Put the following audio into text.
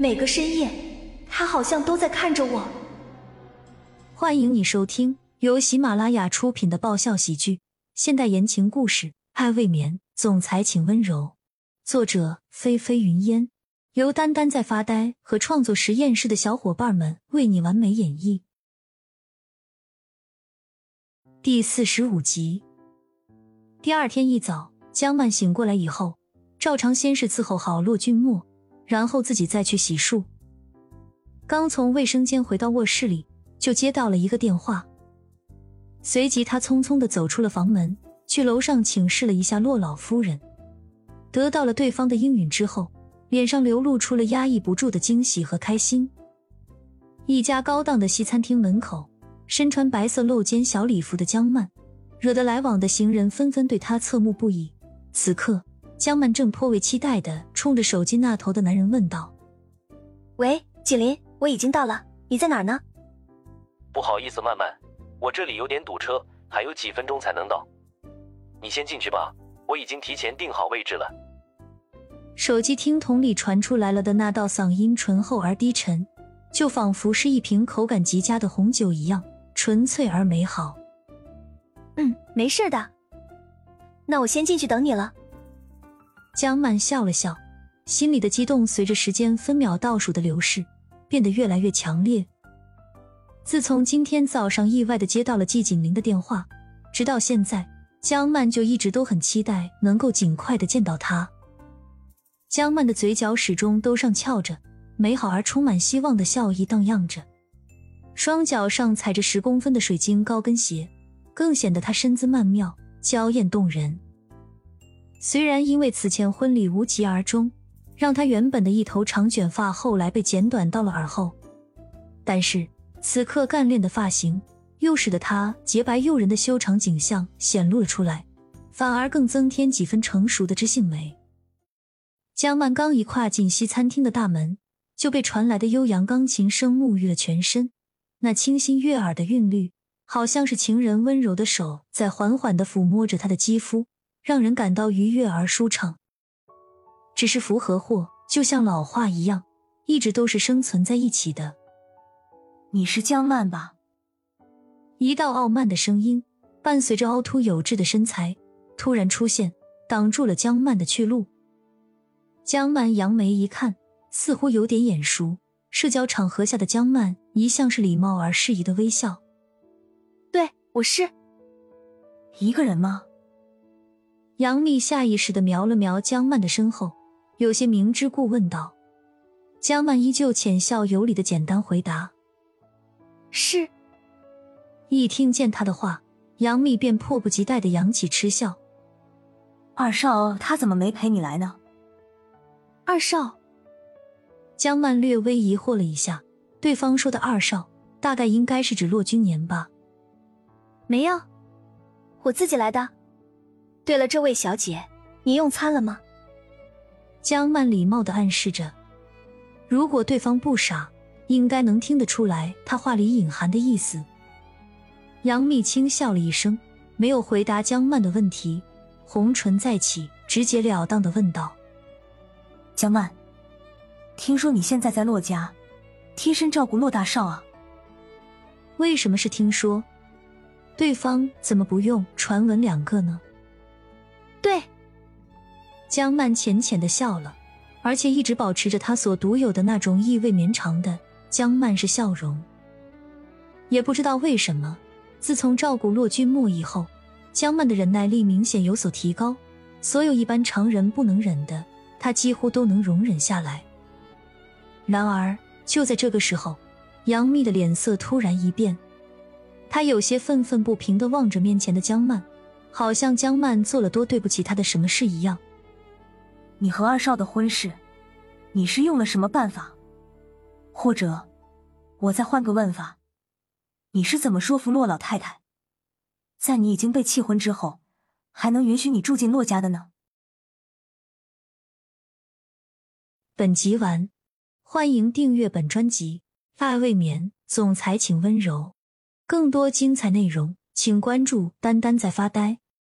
每个深夜，他好像都在看着我。欢迎你收听由喜马拉雅出品的爆笑喜剧、现代言情故事《爱未眠》，总裁请温柔。作者：菲菲云烟，由丹丹在发呆和创作实验室的小伙伴们为你完美演绎。第四十五集。第二天一早，江曼醒过来以后，照常先是伺候好骆君墨，然后自己再去洗漱。刚从卫生间回到卧室里，就接到了一个电话。随即，他匆匆的走出了房门，去楼上请示了一下骆老夫人。得到了对方的应允之后，脸上流露出了压抑不住的惊喜和开心。一家高档的西餐厅门口，身穿白色露肩小礼服的江曼。惹得来往的行人纷纷对她侧目不已。此刻，江曼正颇为期待的冲着手机那头的男人问道：“喂，锦林，我已经到了，你在哪儿呢？”“不好意思，曼曼，我这里有点堵车，还有几分钟才能到。你先进去吧，我已经提前订好位置了。”手机听筒里传出来了的那道嗓音醇厚而低沉，就仿佛是一瓶口感极佳的红酒一样纯粹而美好。嗯，没事的。那我先进去等你了。江曼笑了笑，心里的激动随着时间分秒倒数的流逝变得越来越强烈。自从今天早上意外的接到了季锦林的电话，直到现在，江曼就一直都很期待能够尽快的见到他。江曼的嘴角始终都上翘着，美好而充满希望的笑意荡漾着，双脚上踩着十公分的水晶高跟鞋。更显得她身姿曼妙、娇艳动人。虽然因为此前婚礼无疾而终，让她原本的一头长卷发后来被剪短到了耳后，但是此刻干练的发型又使得她洁白诱人的修长景象显露了出来，反而更增添几分成熟的知性美。江曼刚一跨进西餐厅的大门，就被传来的悠扬钢琴声沐浴了全身，那清新悦耳的韵律。好像是情人温柔的手在缓缓的抚摸着他的肌肤，让人感到愉悦而舒畅。只是福和祸就像老话一样，一直都是生存在一起的。你是江曼吧？一道傲慢的声音伴随着凹凸有致的身材突然出现，挡住了江曼的去路。江曼扬眉一看，似乎有点眼熟。社交场合下的江曼一向是礼貌而适宜的微笑。对我是一个人吗？杨幂下意识的瞄了瞄江曼的身后，有些明知故问道。江曼依旧浅笑有礼的简单回答：“是。”一听见他的话，杨幂便迫不及待的扬起嗤笑：“二少他怎么没陪你来呢？”二少，江曼略微疑惑了一下，对方说的二少，大概应该是指骆君年吧。没有，我自己来的。对了，这位小姐，你用餐了吗？江曼礼貌的暗示着，如果对方不傻，应该能听得出来他话里隐含的意思。杨幂轻笑了一声，没有回答江曼的问题，红唇再起，直截了当的问道：“江曼，听说你现在在洛家，贴身照顾洛大少啊？为什么是听说？”对方怎么不用传闻两个呢？江曼浅浅的笑了，而且一直保持着她所独有的那种意味绵长的江曼式笑容。也不知道为什么，自从照顾骆君墨以后，江曼的忍耐力明显有所提高，所有一般常人不能忍的，她几乎都能容忍下来。然而就在这个时候，杨幂的脸色突然一变。她有些愤愤不平的望着面前的江曼，好像江曼做了多对不起她的什么事一样。你和二少的婚事，你是用了什么办法？或者，我再换个问法，你是怎么说服骆老太太，在你已经被弃婚之后，还能允许你住进骆家的呢？本集完，欢迎订阅本专辑《爱未眠》，总裁请温柔。更多精彩内容，请关注“丹丹在发呆”。